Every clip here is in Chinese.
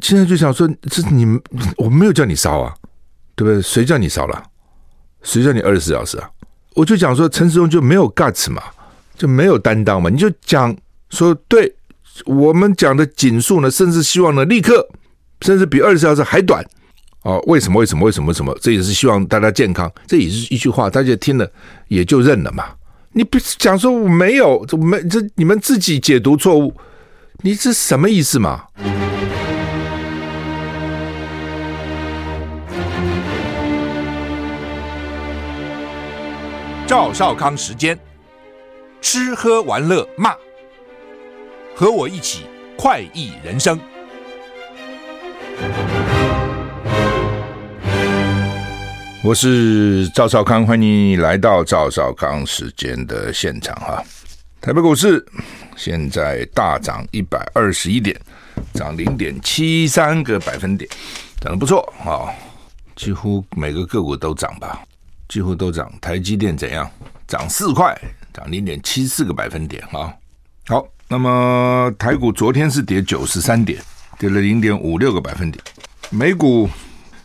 现在就想说，这你们我没有叫你烧啊，对不对？谁叫你烧了？谁叫你二十四小时啊？我就讲说，陈时中就没有 guts 嘛，就没有担当嘛。你就讲说，对我们讲的紧速呢，甚至希望呢立刻，甚至比二十四小时还短。哦，为什么？为什么？为什么？什么？这也是希望大家健康，这也是一句话，大家听了也就认了嘛。你不是讲说我没有，这没这你们自己解读错误，你这什么意思嘛？赵少康时间，吃喝玩乐骂，和我一起快意人生。我是赵少康，欢迎你来到赵少康时间的现场哈。台北股市现在大涨一百二十一点，涨零点七三个百分点，涨得不错啊，几乎每个个股都涨吧。几乎都涨，台积电怎样？涨四块，涨零点七四个百分点啊！好，那么台股昨天是跌九十三点，跌了零点五六个百分点。美股，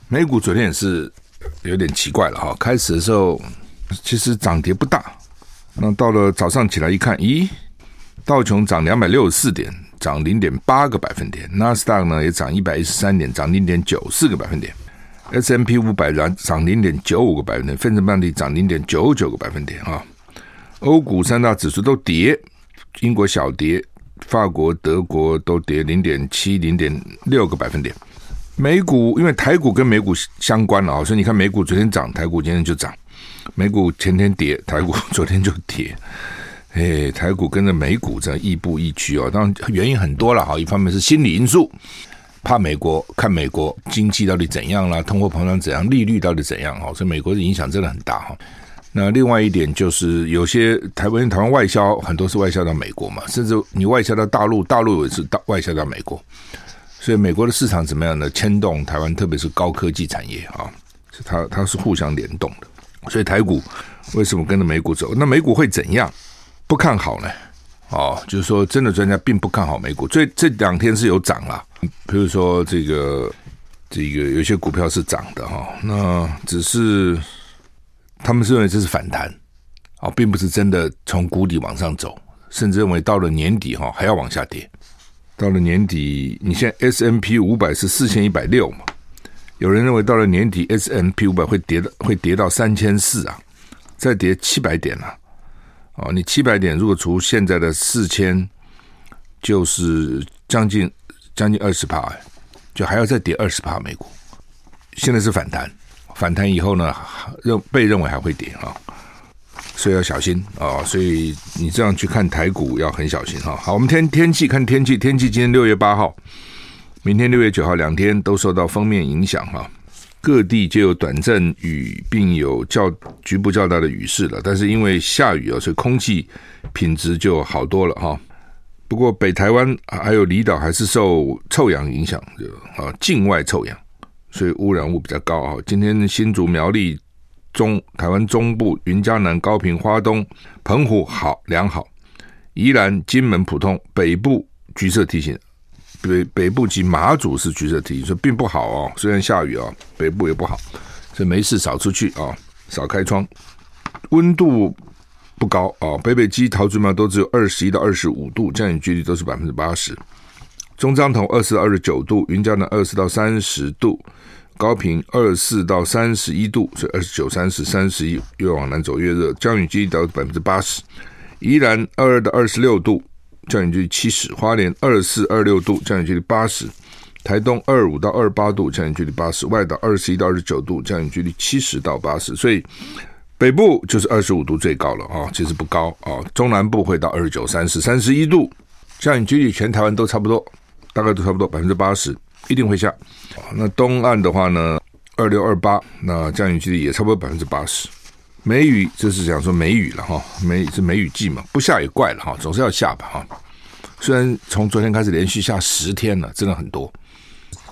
美股昨天也是有点奇怪了哈。开始的时候其实涨跌不大，那到了早上起来一看，咦，道琼涨两百六十四点，涨零点八个百分点；纳斯达克呢也涨一百一十三点，涨零点九四个百分点。S M P 五百涨涨零点九五个百分点，费城半地涨零点九九个百分点啊。欧股三大指数都跌，英国小跌，法国、德国都跌零点七、零点六个百分点。美股因为台股跟美股相关了啊，所以你看美股昨天涨，台股今天就涨；美股前天跌，台股昨天就跌。哎，台股跟着美股这样亦步亦趋哦，当然原因很多了哈，一方面是心理因素。怕美国看美国经济到底怎样啦，通货膨胀怎样，利率到底怎样哈？所以美国的影响真的很大哈。那另外一点就是，有些台湾台湾外销很多是外销到美国嘛，甚至你外销到大陆，大陆也是到外销到美国。所以美国的市场怎么样呢？牵动台湾，特别是高科技产业啊，是它它是互相联动的。所以台股为什么跟着美股走？那美股会怎样？不看好呢？哦，就是说，真的专家并不看好美股。这这两天是有涨了。比如说，这个这个有些股票是涨的哈，那只是他们是认为这是反弹啊，并不是真的从谷底往上走，甚至认为到了年底哈还要往下跌。到了年底，你现在 S M P 五百是四千一百六嘛，有人认为到了年底 S M P 五百会跌到会跌到三千四啊，再跌七百点啊。哦，你七百点如果除现在的四千，就是将近。将近二十趴，就还要再跌二十趴。美股现在是反弹，反弹以后呢，认被认为还会跌啊，所以要小心啊。所以你这样去看台股要很小心哈。好，我们天天气看天气，天气今天六月八号，明天六月九号两天都受到封面影响哈，各地就有短暂雨，并有较局部较大的雨势了。但是因为下雨啊，所以空气品质就好多了哈。不过北台湾还有离岛还是受臭氧影响，就啊境外臭氧，所以污染物比较高啊。今天新竹苗栗中台湾中部云嘉南高平花东澎湖好良好，宜兰金门普通北部橘色提醒，北北部及马祖是橘色提醒，所以并不好哦。虽然下雨啊，北部也不好，所以没事少出去啊，少开窗，温度。不高啊，北北基桃竹苗都只有二十一到二十五度，降雨几率都是百分之八十。中彰投二十到二十九度，云嘉南二十到三十度，高屏二四到三十一度，所以二十九、三十、三十一，越往南走越热，降雨几率到百分之八十。宜兰二二到二十六度，降雨距离七十；花莲二四、二六度，降雨距离八十；台东二五到二八度，降雨距离八十；外岛二十一到二十九度，降雨距离七十到八十。所以。北部就是二十五度最高了啊，其实不高啊。中南部会到二十九、三十、三十一度，降雨距离全台湾都差不多，大概都差不多百分之八十，一定会下。那东岸的话呢，二六、二八，那降雨距离也差不多百分之八十。梅雨就是讲说梅雨了哈，梅是梅雨季嘛，不下也怪了哈，总是要下吧哈。虽然从昨天开始连续下十天了，真的很多，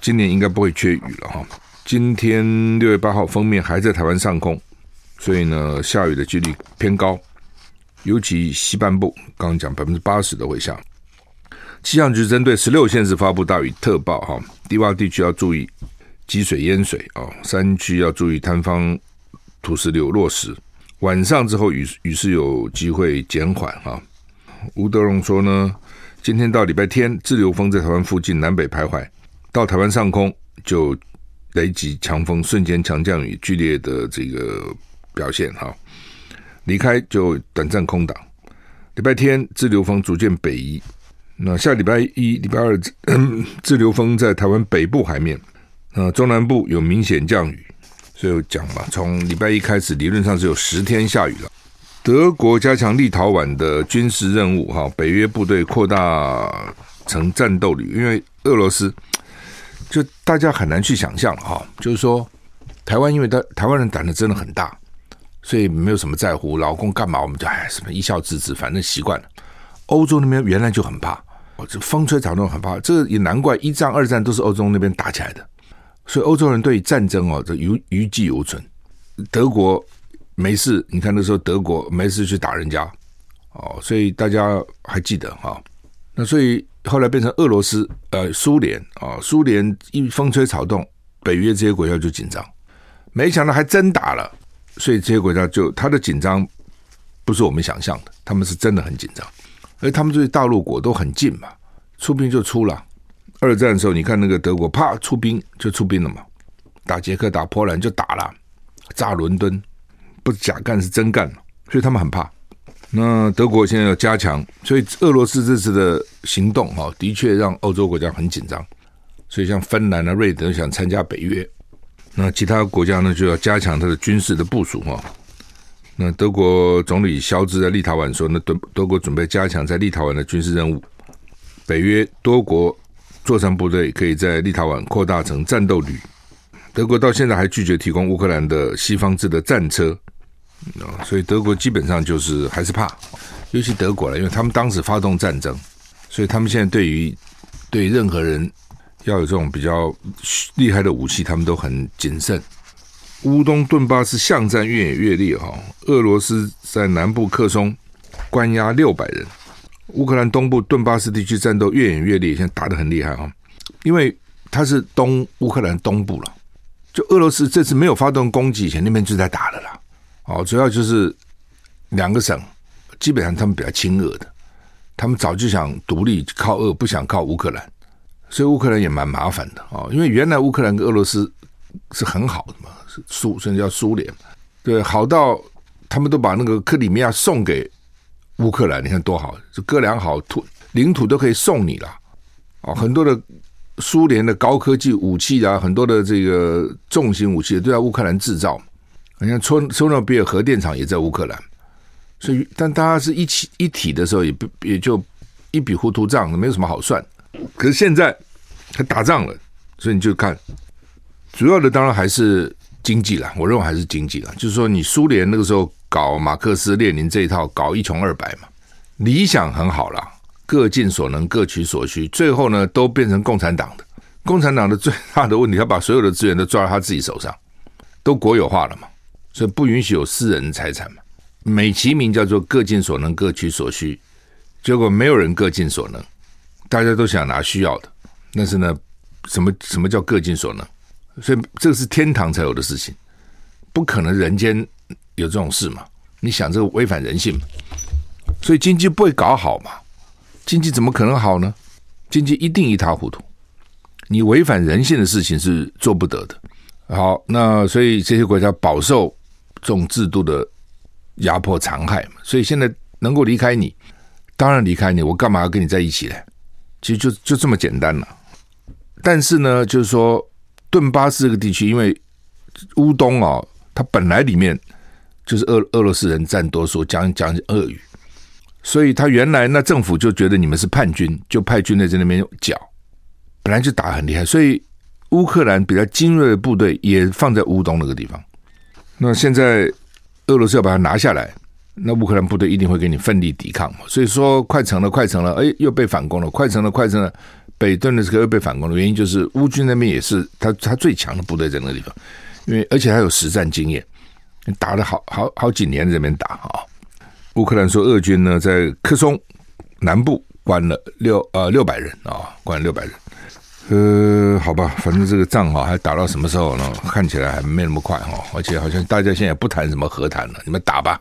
今年应该不会缺雨了哈。今天六月八号，封面还在台湾上空。所以呢，下雨的几率偏高，尤其西半部，刚刚讲百分之八十都会下。气象局针对十六县市发布大雨特报，哈，低洼地区要注意积水淹水哦，山区要注意坍方土石流落石。晚上之后雨雨势有机会减缓哈。吴德荣说呢，今天到礼拜天，滞留风在台湾附近南北徘徊，到台湾上空就雷击强风，瞬间强降雨，剧烈的这个表现哈。离开就短暂空档。礼拜天滞留风逐渐北移，那下礼拜一、礼拜二，滞留风在台湾北部海面，那中南部有明显降雨，所以我讲嘛，从礼拜一开始，理论上是有十天下雨了。德国加强立陶宛的军事任务，哈，北约部队扩大成战斗旅，因为俄罗斯，就大家很难去想象哈，就是说台湾，因为台台湾人胆子真的很大。所以没有什么在乎，老公干嘛我们就哎什么一笑置之，反正习惯了。欧洲那边原来就很怕，哦，这风吹草动很怕，这也难怪一战二战都是欧洲那边打起来的。所以欧洲人对战争哦，这余余悸犹存。德国没事，你看那时候德国没事去打人家，哦，所以大家还记得哈。那所以后来变成俄罗斯呃苏联啊，苏联一风吹草动，北约这些国家就紧张，没想到还真打了。所以这些国家就他的紧张不是我们想象的，他们是真的很紧张，而他们对大陆国都很近嘛，出兵就出了。二战的时候，你看那个德国啪出兵就出兵了嘛，打捷克、打波兰就打了，炸伦敦不是假干是真干，所以他们很怕。那德国现在要加强，所以俄罗斯这次的行动哈，的确让欧洲国家很紧张，所以像芬兰啊、瑞典想参加北约。那其他国家呢，就要加强他的军事的部署哈。那德国总理肖兹在立陶宛说，那德德国准备加强在立陶宛的军事任务。北约多国作战部队可以在立陶宛扩大成战斗旅。德国到现在还拒绝提供乌克兰的西方制的战车，所以德国基本上就是还是怕，尤其德国了，因为他们当时发动战争，所以他们现在对于对任何人。要有这种比较厉害的武器，他们都很谨慎。乌东顿巴斯巷战越演越烈哈，俄罗斯在南部克松关押六百人，乌克兰东部顿巴斯地区战斗越演越烈，现在打得很厉害哈，因为它是东乌克兰东部了，就俄罗斯这次没有发动攻击以前，那边就在打了啦。哦，主要就是两个省，基本上他们比较亲俄的，他们早就想独立靠俄，不想靠乌克兰。所以乌克兰也蛮麻烦的啊，因为原来乌克兰跟俄罗斯是很好的嘛，是苏，甚至叫苏联，对，好到他们都把那个克里米亚送给乌克兰，你看多好，这哥俩好土领土都可以送你了啊，很多的苏联的高科技武器啊，很多的这个重型武器都在乌克兰制造，你看车车诺比尔核电厂也在乌克兰，所以但大家是一起一体的时候，也不也就一笔糊涂账，没有什么好算。可是现在他打仗了，所以你就看，主要的当然还是经济了。我认为还是经济了，就是说你苏联那个时候搞马克思列宁这一套，搞一穷二白嘛，理想很好了，各尽所能，各取所需，最后呢都变成共产党的。共产党的最大的问题，他把所有的资源都抓到他自己手上，都国有化了嘛，所以不允许有私人财产嘛，美其名叫做各尽所能，各取所需，结果没有人各尽所能。大家都想拿需要的，但是呢，什么什么叫各尽所能？所以这是天堂才有的事情，不可能人间有这种事嘛？你想这个违反人性嘛？所以经济不会搞好嘛？经济怎么可能好呢？经济一定一塌糊涂。你违反人性的事情是做不得的。好，那所以这些国家饱受这种制度的压迫残害嘛？所以现在能够离开你，当然离开你，我干嘛要跟你在一起呢？其实就就这么简单了，但是呢，就是说顿巴斯这个地区，因为乌东啊，它本来里面就是俄俄罗斯人占多数，讲讲俄语，所以他原来那政府就觉得你们是叛军，就派军队在那边剿，本来就打很厉害，所以乌克兰比较精锐的部队也放在乌东那个地方。那现在俄罗斯要把它拿下来。那乌克兰部队一定会给你奋力抵抗嘛，所以说快成了，快成了，哎，又被反攻了，快成了，快成了，北顿涅茨克又被反攻了。原因就是乌军那边也是他他最强的部队在那个地方，因为而且还有实战经验，打了好好好几年在这边打啊。乌克兰说，俄军呢在克松南部关了六呃六百人啊、哦，关了六百人。呃，好吧，反正这个仗哈还打到什么时候呢？看起来还没那么快哈，而且好像大家现在不谈什么和谈了，你们打吧，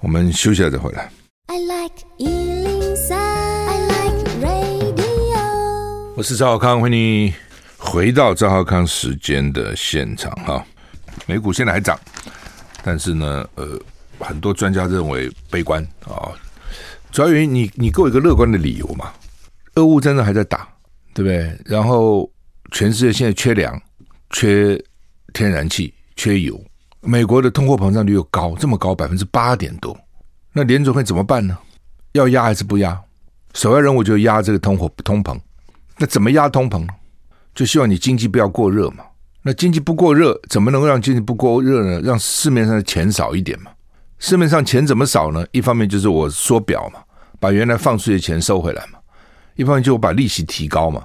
我们休息了再回来。I like 103, I like radio。我是赵浩康，欢迎你回到赵浩康时间的现场哈。美股现在还涨，但是呢，呃，很多专家认为悲观啊，主要原因你你给我一个乐观的理由嘛，俄乌战争还在打。对不对？然后全世界现在缺粮、缺天然气、缺油，美国的通货膨胀率又高，这么高，百分之八点多。那联准会怎么办呢？要压还是不压？首要任务就压这个通货通膨。那怎么压通膨？就希望你经济不要过热嘛。那经济不过热，怎么能够让经济不过热呢？让市面上的钱少一点嘛。市面上钱怎么少呢？一方面就是我缩表嘛，把原来放出去的钱收回来嘛。一方面就我把利息提高嘛，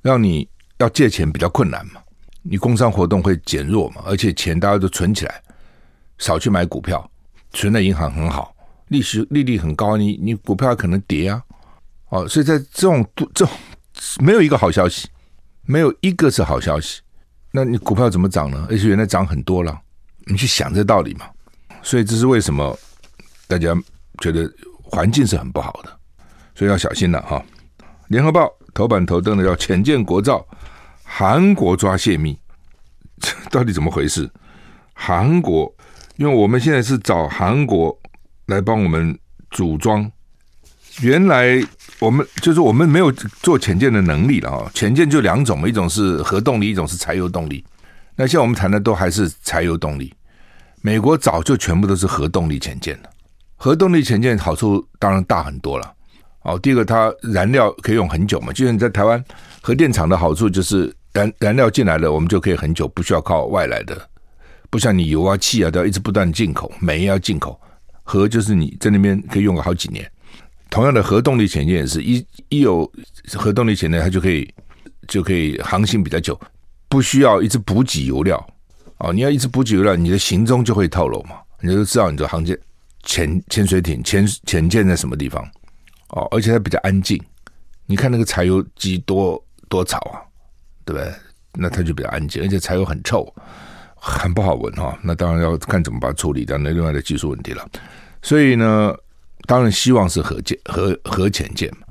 让你要借钱比较困难嘛，你工商活动会减弱嘛，而且钱大家都存起来，少去买股票，存在银行很好，利息利率很高，你你股票可能跌啊，哦，所以在这种这种没有一个好消息，没有一个是好消息，那你股票怎么涨呢？而且原来涨很多了，你去想这道理嘛，所以这是为什么大家觉得环境是很不好的，所以要小心了哈。联合报头版头登的叫“潜舰国造，韩国抓泄密”，这 到底怎么回事？韩国，因为我们现在是找韩国来帮我们组装，原来我们就是我们没有做潜舰的能力了啊！潜舰就两种，一种是核动力，一种是柴油动力。那现在我们谈的都还是柴油动力。美国早就全部都是核动力潜舰了，核动力潜舰好处当然大很多了。哦，第一个它燃料可以用很久嘛，就像你在台湾核电厂的好处就是燃燃料进来了，我们就可以很久，不需要靠外来的，不像你油啊、气啊都要一直不断进口，煤要进口，核就是你在那边可以用个好几年。同样的核动力潜艇也是一一有核动力潜艇，它就可以就可以航行比较久，不需要一直补给油料。哦，你要一直补给油料，你的行踪就会透露嘛，你就知道你的航舰潜潜水艇潜潜舰在什么地方。哦，而且它比较安静。你看那个柴油机多多吵啊，对不对？那它就比较安静，而且柴油很臭，很不好闻哈、哦。那当然要看怎么把它处理掉，那另外的技术问题了。所以呢，当然希望是核舰、核核潜舰嘛。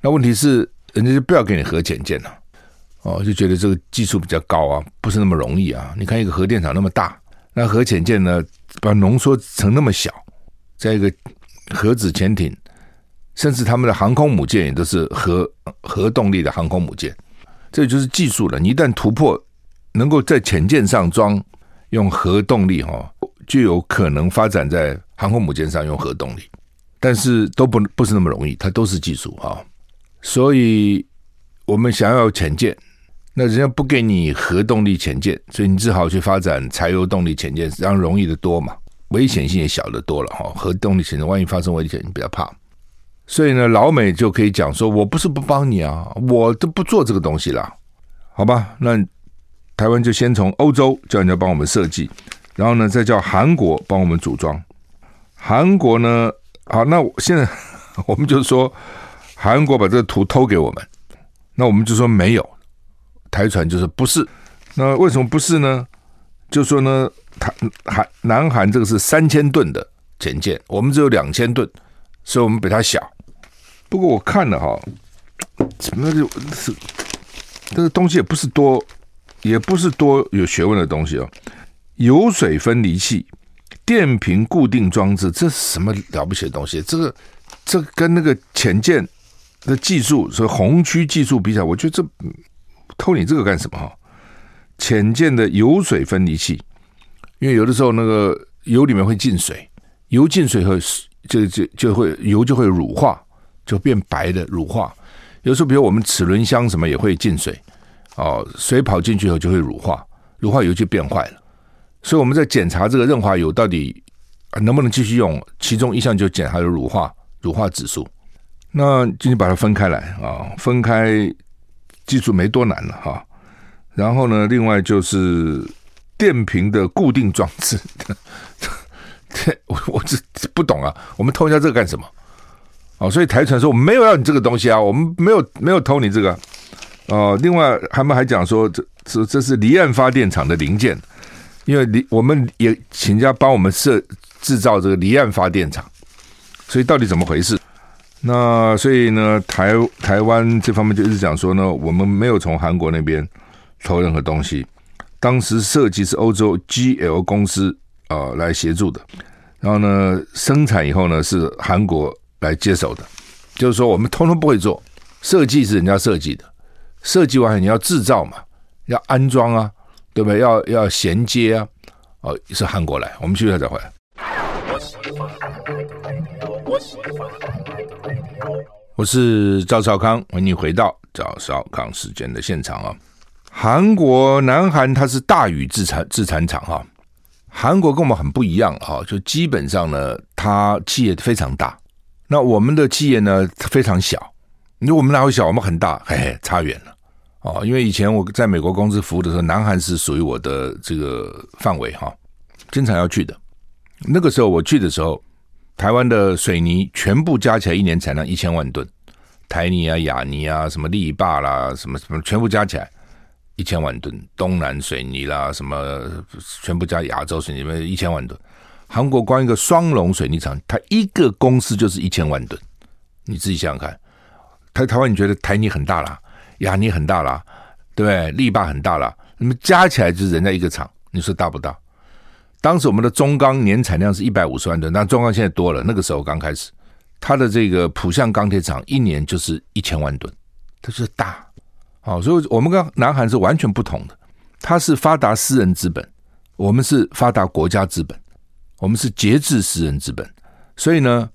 那问题是，人家就不要给你核潜舰了。哦，就觉得这个技术比较高啊，不是那么容易啊。你看一个核电厂那么大，那核潜舰呢，把它浓缩成那么小，在一个核子潜艇。甚至他们的航空母舰也都是核核动力的航空母舰，这就是技术了。你一旦突破，能够在潜舰上装用核动力，哈，就有可能发展在航空母舰上用核动力。但是都不不是那么容易，它都是技术哈。所以我们想要潜舰，那人家不给你核动力潜舰，所以你只好去发展柴油动力潜舰，这样容易的多嘛，危险性也小得多了哈。核动力潜舰万一发生危险，你比较怕。所以呢，老美就可以讲说：“我不是不帮你啊，我都不做这个东西了，好吧？那台湾就先从欧洲叫人家帮我们设计，然后呢，再叫韩国帮我们组装。韩国呢，好，那现在 我们就说韩国把这个图偷给我们，那我们就说没有，台船就是不是。那为什么不是呢？就说呢，台韩南韩这个是三千吨的潜舰，我们只有两千吨，所以我们比它小。”不过我看了哈，怎么就是这个东西也不是多，也不是多有学问的东西哦。油水分离器、电瓶固定装置，这是什么了不起的东西？这个这跟那个潜舰的技术，说红区技术比起来，我觉得这偷你这个干什么哈？潜舰的油水分离器，因为有的时候那个油里面会进水，油进水后就就就会油就会乳化。就变白的乳化，有时候比如我们齿轮箱什么也会进水，哦，水跑进去以后就会乳化，乳化油就变坏了。所以我们在检查这个润滑油到底能不能继续用，其中一项就检查的乳化乳化指数。那今天把它分开来啊，分开技术没多难了哈。然后呢，另外就是电瓶的固定装置，这我我这不懂啊，我们偷一下这个干什么？哦，所以台船说我们没有要你这个东西啊，我们没有没有偷你这个。哦，另外他们还讲说这这这是离岸发电厂的零件，因为离我们也请人家帮我们设制造这个离岸发电厂，所以到底怎么回事？那所以呢，台台湾这方面就一直讲说呢，我们没有从韩国那边偷任何东西，当时设计是欧洲 GL 公司啊、呃、来协助的，然后呢，生产以后呢是韩国来接手的，就是说我们通通不会做，设计是人家设计的，设计完你要制造嘛，要安装啊，对不对？要要衔接啊，哦，是韩国来，我们去了再回来。我是赵少康，欢迎回到赵少康时间的现场啊。韩国南韩它是大宇制产制产厂哈，韩国跟我们很不一样哈，就基本上呢，它企业非常大，那我们的企业呢非常小。你说我们哪会小？我们很大，嘿嘿，差远了哦。因为以前我在美国公司服务的时候，南韩是属于我的这个范围哈，经常要去的。那个时候我去的时候。台湾的水泥全部加起来一年产量一千万吨，台泥啊、亚泥啊、什么力霸啦、什么什么全部加起来一千万吨，东南水泥啦、什么全部加亚洲水泥一千万吨。韩国光一个双龙水泥厂，它一个公司就是一千万吨，你自己想想看。台台湾你觉得台泥很大啦，亚泥很大啦，对对？力霸很大啦，那么加起来就是人家一个厂，你说大不大？当时我们的中钢年产量是一百五十万吨，但中钢现在多了。那个时候刚开始，它的这个浦项钢铁厂一年就是一千万吨，它就是大。好，所以我们跟南韩是完全不同的。它是发达私人资本，我们是发达国家资本，我们是节制私人资本。所以呢，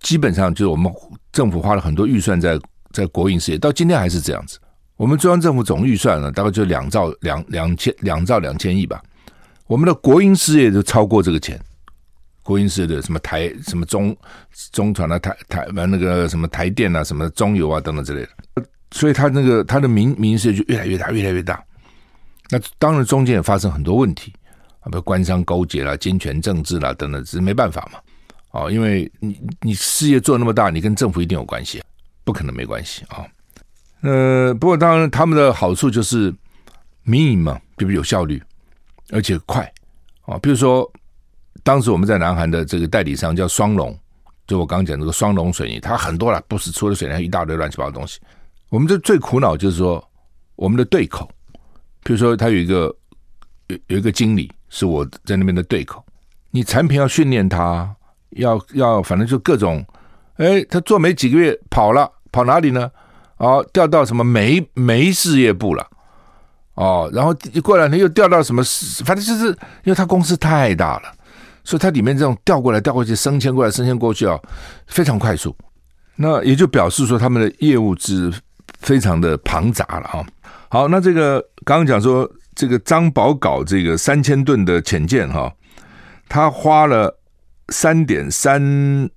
基本上就是我们政府花了很多预算在在国营事业，到今天还是这样子。我们中央政府总预算呢，大概就两兆两两千两兆两千亿吧。我们的国营事业就超过这个钱，国营事业的什么台什么中中船啊，台台完那个什么台电啊，什么中油啊等等之类的，所以它那个它的民民事业就越来越大，越来越大。那当然中间也发生很多问题啊，比如官商勾结啦、金权政治啦等等，只是没办法嘛。哦，因为你你事业做那么大，你跟政府一定有关系，不可能没关系啊。呃，不过当然他们的好处就是民营嘛，比如有效率。而且快啊！比如说，当时我们在南韩的这个代理商叫双龙，就我刚讲这个双龙水泥，它很多了，不是除了水泥，一大堆乱七八糟东西。我们这最苦恼就是说，我们的对口，比如说他有一个有有一个经理是我在那边的对口，你产品要训练他，要要反正就各种，哎，他做没几个月跑了，跑哪里呢？哦，调到什么煤煤事业部了。哦，然后过两天又调到什么？反正就是因为他公司太大了，所以它里面这种调过来调过去、升迁过来升迁过去啊，非常快速。那也就表示说他们的业务是非常的庞杂了哈。好，那这个刚刚讲说这个张宝搞这个三千吨的潜舰哈，他花了三点三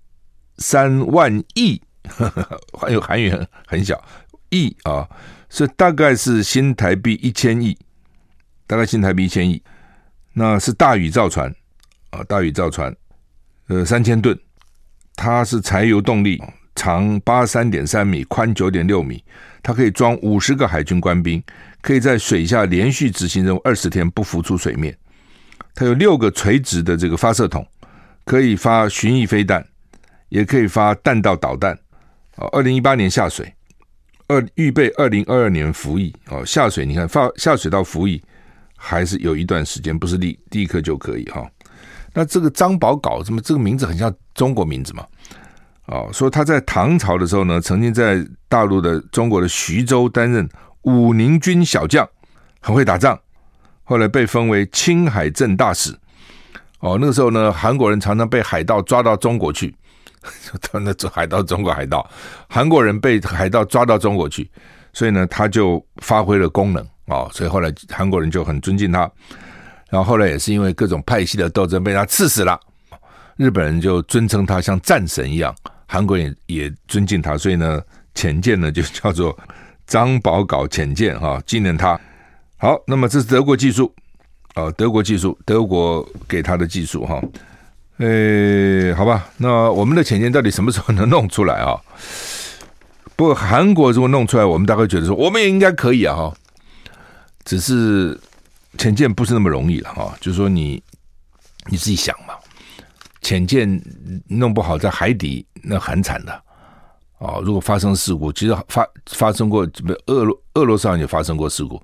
三万亿，还有韩元很小亿啊。是大概是新台币一千亿，大概新台币一千亿，那是大宇造船啊，大宇造船，呃，三千吨，它是柴油动力，长八十三点三米，宽九点六米，它可以装五十个海军官兵，可以在水下连续执行任务二十天不浮出水面。它有六个垂直的这个发射筒，可以发巡弋飞弹，也可以发弹道导弹。哦，二零一八年下水。二预备二零二二年服役哦，下水你看发下水到服役还是有一段时间，不是立立刻就可以哈。那这个张宝镐，怎么这个名字很像中国名字嘛？哦，说他在唐朝的时候呢，曾经在大陆的中国的徐州担任武宁军小将，很会打仗。后来被封为青海镇大使。哦，那个时候呢，韩国人常常被海盗抓到中国去。他 那做海盗，中国海盗，韩国人被海盗抓到中国去，所以呢，他就发挥了功能啊、哦，所以后来韩国人就很尊敬他。然后后来也是因为各种派系的斗争，被他刺死了。日本人就尊称他像战神一样，韩国人也也尊敬他，所以呢，浅见呢就叫做张宝搞浅见哈，纪念他。好，那么这是德国技术啊，德国技术，德国给他的技术哈。诶，好吧，那我们的潜舰到底什么时候能弄出来啊？不过韩国如果弄出来，我们大概觉得说，我们也应该可以啊，哈。只是潜舰不是那么容易了哈，就是说你你自己想嘛，潜舰弄不好在海底那很惨的啊。如果发生事故，其实发发生过，俄罗俄罗斯上也发生过事故，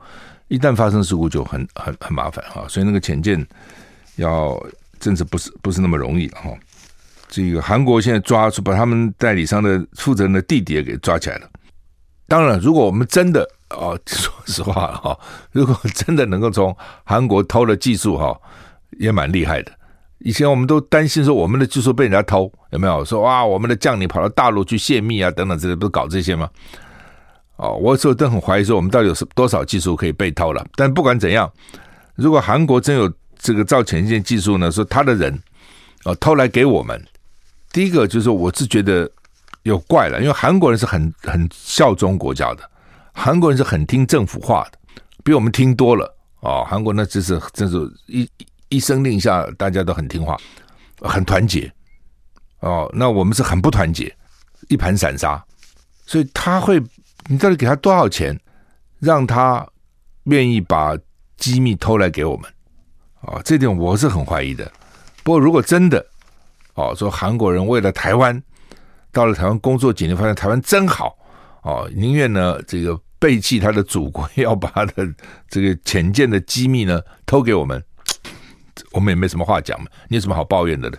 一旦发生事故就很很很麻烦哈。所以那个潜舰要真是不是不是那么容易了哈。这个韩国现在抓出把他们代理商的负责人的弟弟也给抓起来了。当然，如果我们真的哦，说实话哈，如果真的能够从韩国偷了技术哈，也蛮厉害的。以前我们都担心说我们的技术被人家偷，有没有？说哇，我们的将领跑到大陆去泄密啊，等等之类，不是搞这些吗？哦，我有时候都很怀疑说我们到底有多少技术可以被偷了。但不管怎样，如果韩国真有这个造潜舰技术呢，说他的人哦偷来给我们。第一个就是，我是觉得有怪了，因为韩国人是很很效忠国家的，韩国人是很听政府话的，比我们听多了哦。韩国那只是真是一一声令下，大家都很听话，很团结哦。那我们是很不团结，一盘散沙。所以他会，你到底给他多少钱，让他愿意把机密偷来给我们？哦，这点我是很怀疑的。不过如果真的，哦，说韩国人为了台湾，到了台湾工作几年，发现台湾真好哦，宁愿呢这个背弃他的祖国，要把他的这个潜舰的机密呢偷给我们，我们也没什么话讲嘛，你有什么好抱怨的呢？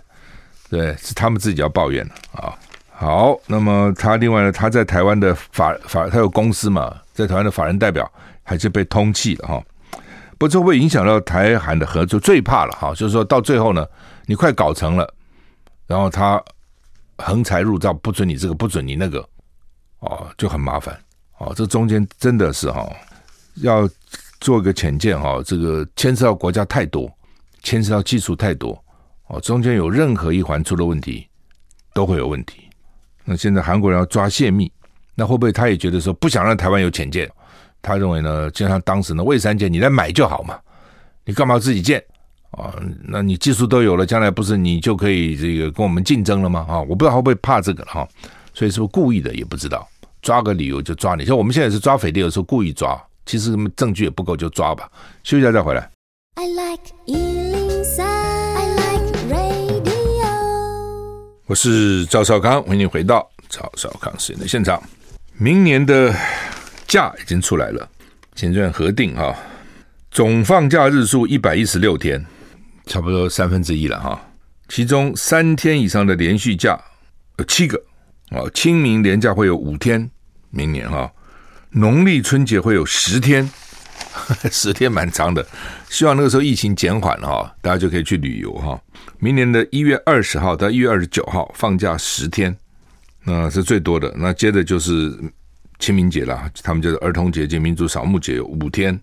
对，是他们自己要抱怨的啊。好，那么他另外呢，他在台湾的法法，他有公司嘛，在台湾的法人代表还是被通缉了哈。不过这会影响到台韩的合作？最怕了哈，就是说到最后呢，你快搞成了。然后他横财入账，不准你这个，不准你那个，哦，就很麻烦哦。这中间真的是哈、哦，要做个浅见哈，这个牵涉到国家太多，牵涉到技术太多哦。中间有任何一环出了问题，都会有问题。那现在韩国人要抓泄密，那会不会他也觉得说不想让台湾有浅见？他认为呢，就像当时呢，蔚山舰你来买就好嘛，你干嘛自己建？啊，那你技术都有了，将来不是你就可以这个跟我们竞争了吗？啊，我不知道会不会怕这个哈，所以是不是故意的也不知道，抓个理由就抓你。像我们现在是抓匪谍的时候故意抓，其实证据也不够就抓吧。休息一下再回来。I like 103, I like radio。我是赵少康，欢迎你回到赵少康时间的现场。明年的假已经出来了，现在核定哈，总放假日数一百一十六天。差不多三分之一了哈，其中三天以上的连续假有七个啊，清明连假会有五天，明年哈，农历春节会有十天，十天蛮长的，希望那个时候疫情减缓了哈，大家就可以去旅游哈。明年的一月二十号到一月二十九号放假十天，那是最多的，那接着就是清明节啦，他们就是儿童节、及民族扫墓节有五天，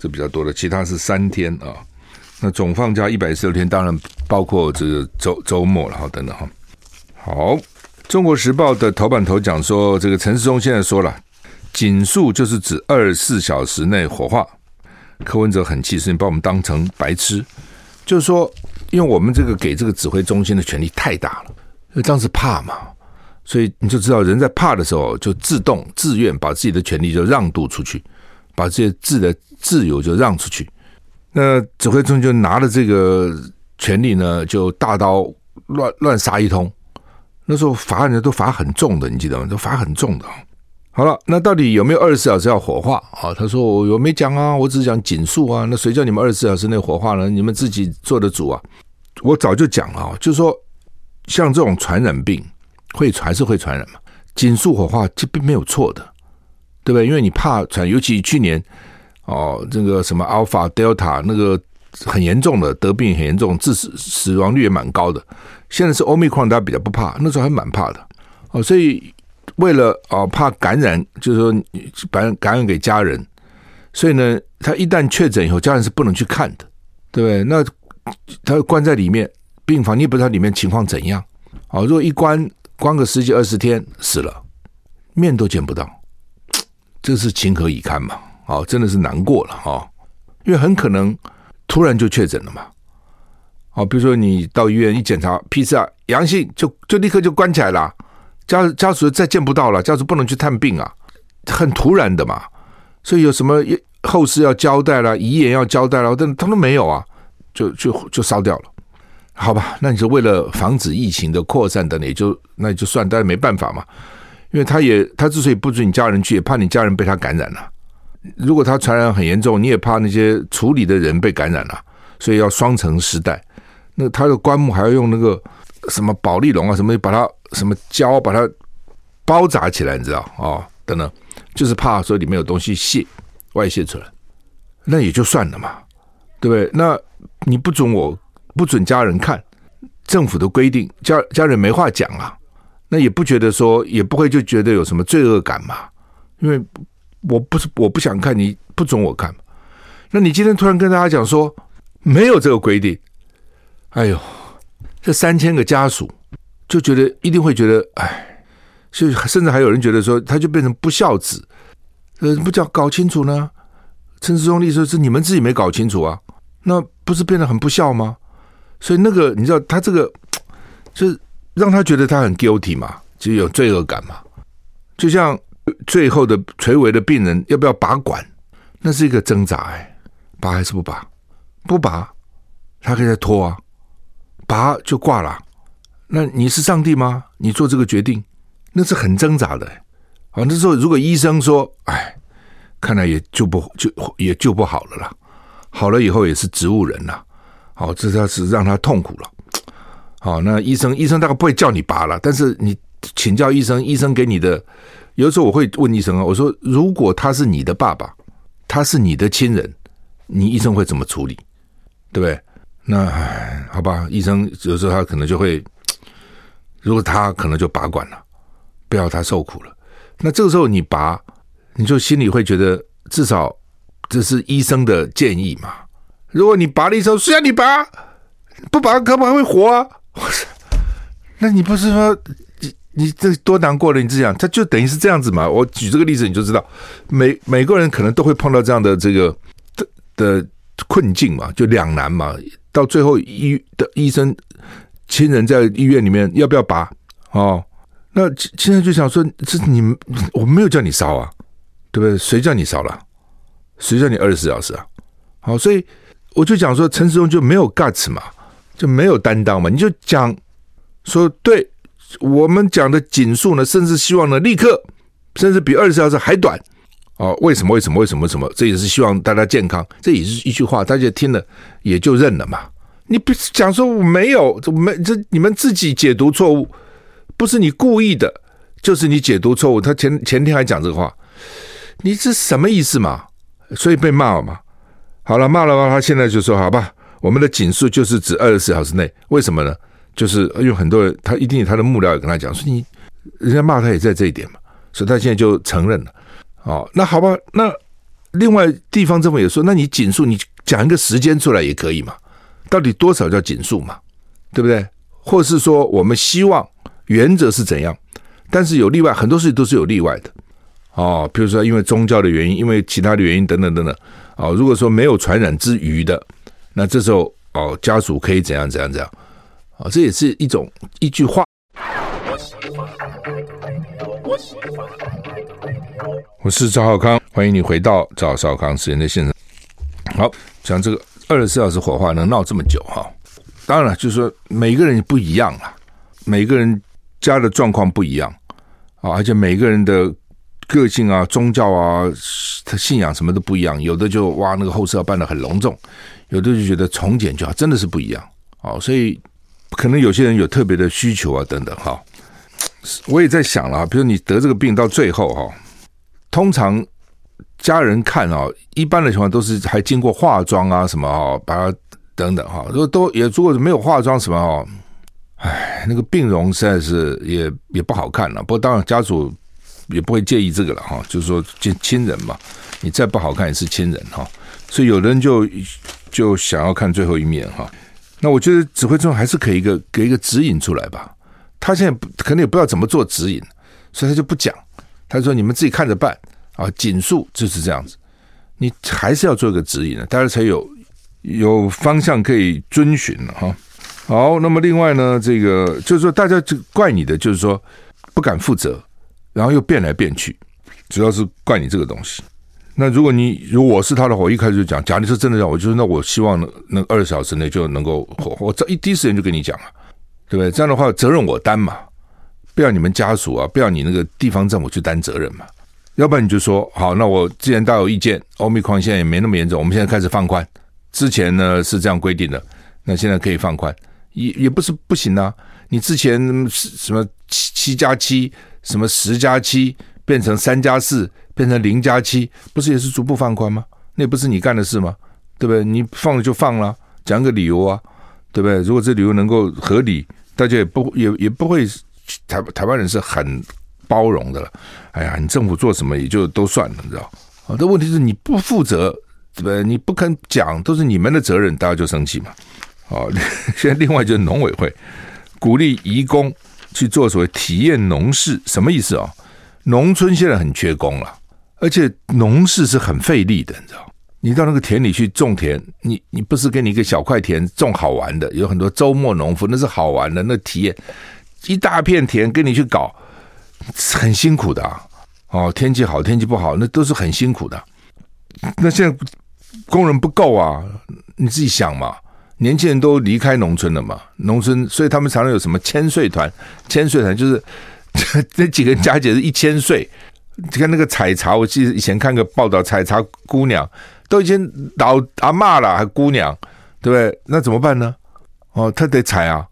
这比较多的，其他是三天啊。那总放假一百一十六天，当然包括这个周周末了哈，等等哈。好，《中国时报》的头版头讲说，这个陈世忠现在说了，警速就是指二十四小时内火化。柯文哲很气，是你把我们当成白痴，就是说，因为我们这个给这个指挥中心的权力太大了，因为当时怕嘛，所以你就知道，人在怕的时候，就自动自愿把自己的权利就让渡出去，把这些自的自由就让出去。那指挥中就拿了这个权力呢，就大刀乱乱杀一通。那时候罚人都罚很重的，你记得吗？都罚很重的。好了，那到底有没有二十四小时要火化啊？他说我我没讲啊，我只是讲警速啊。那谁叫你们二十四小时内火化呢？你们自己做的主啊。我早就讲了，就是说像这种传染病会传是会传染嘛，紧速火化这并没有错的，对不对？因为你怕传，尤其去年。哦，这个什么 Alpha、Delta 那个很严重的，得病很严重，致死死亡率也蛮高的。现在是 Omicron，大家比较不怕，那时候还蛮怕的。哦，所以为了哦怕感染，就是说把感染给家人，所以呢，他一旦确诊以后，家人是不能去看的，对不对？那他关在里面病房，你也不知道里面情况怎样。哦，如果一关关个十几二十天死了，面都见不到，这是情何以堪嘛？哦，真的是难过了哈，因为很可能突然就确诊了嘛。哦，比如说你到医院一检查，PCR 阳性就就立刻就关起来了，家家属再见不到了，家属不能去探病啊，很突然的嘛。所以有什么后事要交代了，遗言要交代了，但他们没有啊，就就就烧掉了。好吧，那你就为了防止疫情的扩散等，也就那就算，但是没办法嘛，因为他也他之所以不准你家人去，也怕你家人被他感染了。如果他传染很严重，你也怕那些处理的人被感染了，所以要双层尸袋。那他的棺木还要用那个什么保丽龙啊，什么把它什么胶把它包扎起来，你知道啊、哦？等等，就是怕说里面有东西泄外泄出来，那也就算了嘛，对不对？那你不准我。不准家人看，政府的规定，家家人没话讲啊，那也不觉得说，也不会就觉得有什么罪恶感嘛，因为我不是我不想看，你不准我看，那你今天突然跟大家讲说没有这个规定，哎呦，这三千个家属就觉得一定会觉得，哎，就甚至还有人觉得说，他就变成不孝子，呃，不叫搞清楚呢？陈世忠律师说是你们自己没搞清楚啊，那不是变得很不孝吗？所以那个你知道他这个，就是让他觉得他很 guilty 嘛，就有罪恶感嘛。就像最后的垂危的病人要不要拔管，那是一个挣扎哎，拔还是不拔？不拔，他可以再拖啊，拔就挂了。那你是上帝吗？你做这个决定，那是很挣扎的。好，那时候如果医生说，哎，看来也救不就也救不好了啦，好了以后也是植物人呐。好，这他是让他痛苦了。好，那医生医生大概不会叫你拔了，但是你请教医生，医生给你的，有时候我会问医生啊，我说如果他是你的爸爸，他是你的亲人，你医生会怎么处理？对不对？那好吧，医生有时候他可能就会，如果他可能就拔管了，不要他受苦了。那这个时候你拔，你就心里会觉得至少这是医生的建议嘛。如果你拔了一手，虽然你拔，不拔可不还会活啊？那你不是说你你这多难过了？你这样，他就等于是这样子嘛。我举这个例子，你就知道，每每个人可能都会碰到这样的这个的的困境嘛，就两难嘛。到最后医的医生亲人在医院里面要不要拔？哦，那现在就想说，这你我没有叫你烧啊，对不对？谁叫你烧了？谁叫你二十四小时啊？好，所以。我就讲说，陈时中就没有 guts 嘛，就没有担当嘛。你就讲说，对我们讲的警述呢，甚至希望呢立刻，甚至比二十四小时还短。哦，为什么？为什么？为什么？什么？这也是希望大家健康。这也是一句话，大家听了也就认了嘛。你不是讲说我没有，这没这你们自己解读错误，不是你故意的，就是你解读错误。他前前天还讲这个话，你这什么意思嘛？所以被骂了嘛。好了，骂了骂他，现在就说好吧，我们的警述就是指二十四小时内，为什么呢？就是因为很多人，他一定他的幕僚也跟他讲说，你人家骂他也在这一点嘛，所以他现在就承认了。哦，那好吧，那另外地方政府也说，那你警述，你讲一个时间出来也可以嘛？到底多少叫警述嘛？对不对？或是说我们希望原则是怎样？但是有例外，很多事情都是有例外的。哦，比如说因为宗教的原因，因为其他的原因等等等等。哦，如果说没有传染之余的，那这时候哦，家属可以怎样怎样怎样，啊、哦，这也是一种一句话。我是赵少康，欢迎你回到赵少康时间的现场。好，讲这个二十四小时火化能闹这么久哈，当然了，就是说每个人不一样啊，每个人家的状况不一样啊，而且每个人的。个性啊，宗教啊，他信仰什么都不一样。有的就哇，那个后事要办得很隆重；有的就觉得从简就好，真的是不一样哦。所以可能有些人有特别的需求啊，等等哈。我也在想了，比如你得这个病到最后哈，通常家人看啊，一般的情况都是还经过化妆啊什么啊，把它等等哈。如果都也如果没有化妆什么哦，哎，那个病容实在是也也不好看了。不过当然家属。也不会介意这个了哈，就是说亲亲人嘛，你再不好看也是亲人哈，所以有人就就想要看最后一面哈。那我觉得指挥中还是可以一个给一个指引出来吧。他现在可能也不知道怎么做指引，所以他就不讲。他说你们自己看着办啊，警述就是这样子。你还是要做一个指引的，大家才有有方向可以遵循了哈。好，那么另外呢，这个就是说，大家就怪你的，就是说不敢负责，然后又变来变去，主要是怪你这个东西。那如果你如果我是他的话，我一开始就讲，假如你是真的这样，我就说那我希望能能二十小时内就能够，我我这一第一时间就跟你讲啊，对不对？这样的话责任我担嘛，不要你们家属啊，不要你那个地方政府去担责任嘛。要不然你就说好，那我之前大有意见，欧米狂现在也没那么严重，我们现在开始放宽。之前呢是这样规定的，那现在可以放宽，也也不是不行啊。你之前什么七七加七，什么十加七，变成三加四，变成零加七，不是也是逐步放宽吗？那不是你干的事吗？对不对？你放了就放了，讲个理由啊，对不对？如果这理由能够合理，大家也不也也不会台台湾人是很。包容的了，哎呀，你政府做什么也就都算了，你知道？啊，但问题是你不负责，对不对？你不肯讲，都是你们的责任，大家就生气嘛。好，现在另外就是农委会鼓励移工去做所谓体验农事，什么意思啊？农村现在很缺工了，而且农事是很费力的，你知道？你到那个田里去种田，你你不是给你一个小块田种好玩的，有很多周末农夫那是好玩的，那体验一大片田跟你去搞。很辛苦的！哦，天气好，天气不好，那都是很辛苦的。那现在工人不够啊，你自己想嘛。年轻人都离开农村了嘛，农村，所以他们常常有什么千岁团？千岁团就是 那几个人加起来是一千岁。你看那个采茶，我记得以前看个报道，采茶姑娘都已经老阿嬷了，还姑娘，对不对？那怎么办呢？哦，他得采啊，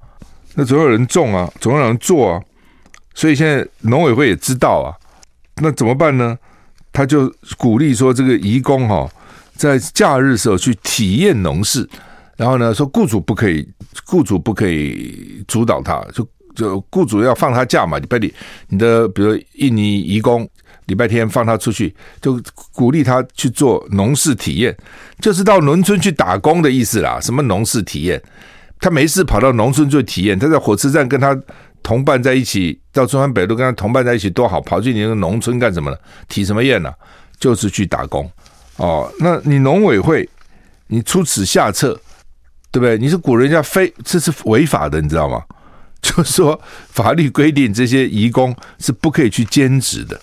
那总有人种啊，总有人做啊。所以现在农委会也知道啊，那怎么办呢？他就鼓励说，这个移工哈，在假日时候去体验农事，然后呢，说雇主不可以，雇主不可以主导他，就就雇主要放他假嘛，礼拜里你的比如印尼移工礼拜天放他出去，就鼓励他去做农事体验，就是到农村去打工的意思啦。什么农事体验？他没事跑到农村做体验，他在火车站跟他。同伴在一起到中山北路跟他同伴在一起多好，跑去你的农村干什么呢？体什么验呢？就是去打工哦。那你农委会你出此下策，对不对？你是鼓人家非，这是违法的，你知道吗？就是说法律规定这些移工是不可以去兼职的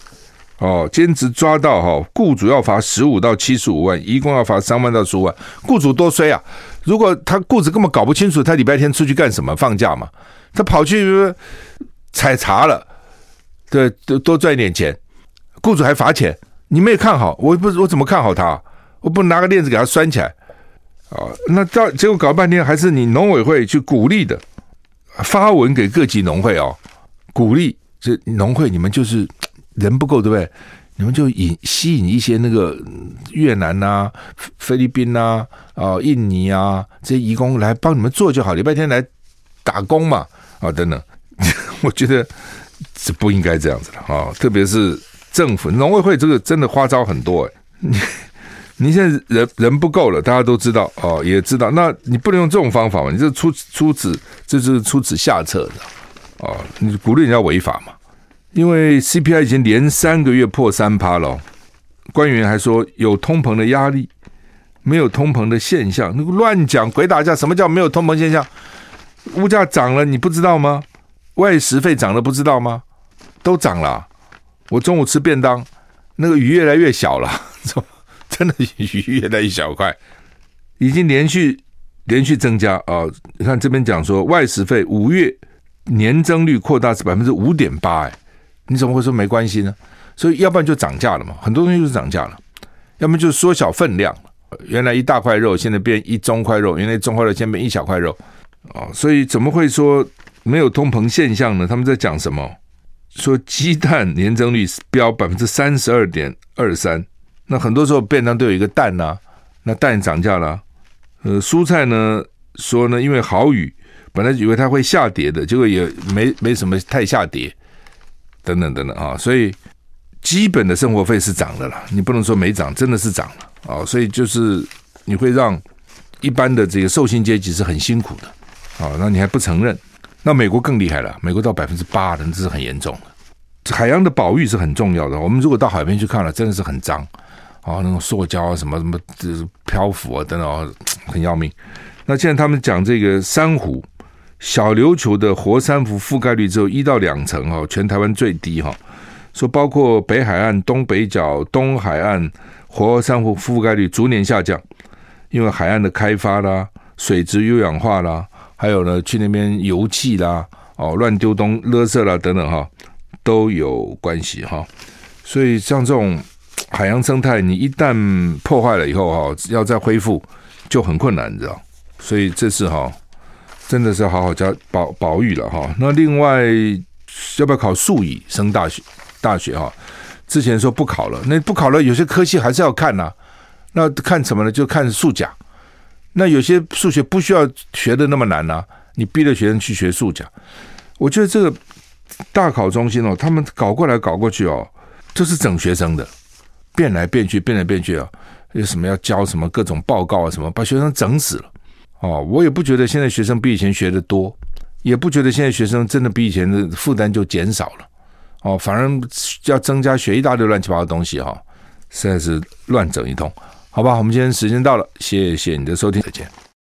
哦。兼职抓到哈，雇主要罚十五到七十五万，移工要罚三万到十五万。雇主多衰啊！如果他雇主根本搞不清楚他礼拜天出去干什么，放假嘛。他跑去采茶了，对，多多赚一点钱，雇主还罚钱，你没有看好，我不我怎么看好他？我不拿个链子给他拴起来啊？那到结果搞半天还是你农委会去鼓励的，发文给各级农会哦，鼓励这农会你们就是人不够对不对？你们就引吸引一些那个越南呐、啊、菲律宾呐、啊、印尼啊这些移工来帮你们做就好，礼拜天来打工嘛。啊，等等，我觉得这不应该这样子的啊！特别是政府农委会这个真的花招很多哎，你你现在人人不够了，大家都知道哦，也知道，那你不能用这种方法嘛？你这出出此这是出此下策的哦，你鼓励人家违法嘛？因为 CPI 已经连三个月破三趴了，官员还说有通膨的压力，没有通膨的现象，那个乱讲鬼打架，什么叫没有通膨现象？物价涨了，你不知道吗？外食费涨了，不知道吗？都涨了。我中午吃便当，那个鱼越来越小了，真的鱼越来越小块，已经连续连续增加啊！你看这边讲说，外食费五月年增率扩大至百分之五点八，哎，你怎么会说没关系呢？所以要不然就涨价了嘛，很多东西就是涨价了，要么就缩小分量，原来一大块肉，现在变一中块肉，原来中块肉现在变一小块肉。哦，所以怎么会说没有通膨现象呢？他们在讲什么？说鸡蛋年增率飙百分之三十二点二三，那很多时候便当都有一个蛋呐、那蛋涨价了。呃，蔬菜呢说呢，因为好雨，本来以为它会下跌的，结果也没没什么太下跌，等等等等啊。所以基本的生活费是涨的了，你不能说没涨，真的是涨了啊。所以就是你会让一般的这个受薪阶级是很辛苦的。啊，那你还不承认？那美国更厉害了，美国到百分之八的，这是很严重的。海洋的保育是很重要的。我们如果到海边去看了，真的是很脏啊，那种塑胶啊，什么什么，这漂浮啊等等，很要命。那现在他们讲这个珊瑚、小琉球的活珊瑚覆盖率只有一到两成哦，全台湾最低哈。说包括北海岸、东北角、东海岸活珊瑚覆盖率逐年下降，因为海岸的开发啦、水质优氧化啦，还有呢去那边油气啦、哦乱丢东垃圾啦等等哈，都有关系哈。所以像这种海洋生态，你一旦破坏了以后哈，要再恢复就很困难，你知道？所以这次哈，真的是好好加保保育了哈。那另外要不要考数乙升大学？大学哈，之前说不考了，那不考了，有些科系还是要看呐、那看什么呢？就看数甲。那有些数学不需要学的那么难呐、你逼着学生去学数甲。我觉得这个大考中心哦，他们搞过来搞过去哦，就是整学生的，变来变去，变来变去啊。有什么要交什么各种报告啊，什么把学生整死了哦。我也不觉得现在学生比以前学的多，也不觉得现在学生真的比以前的负担就减少了。哦，反而要增加学一大堆乱七八糟的东西哈，实在是乱整一通，好吧？我们今天时间到了，谢谢你的收听，再见。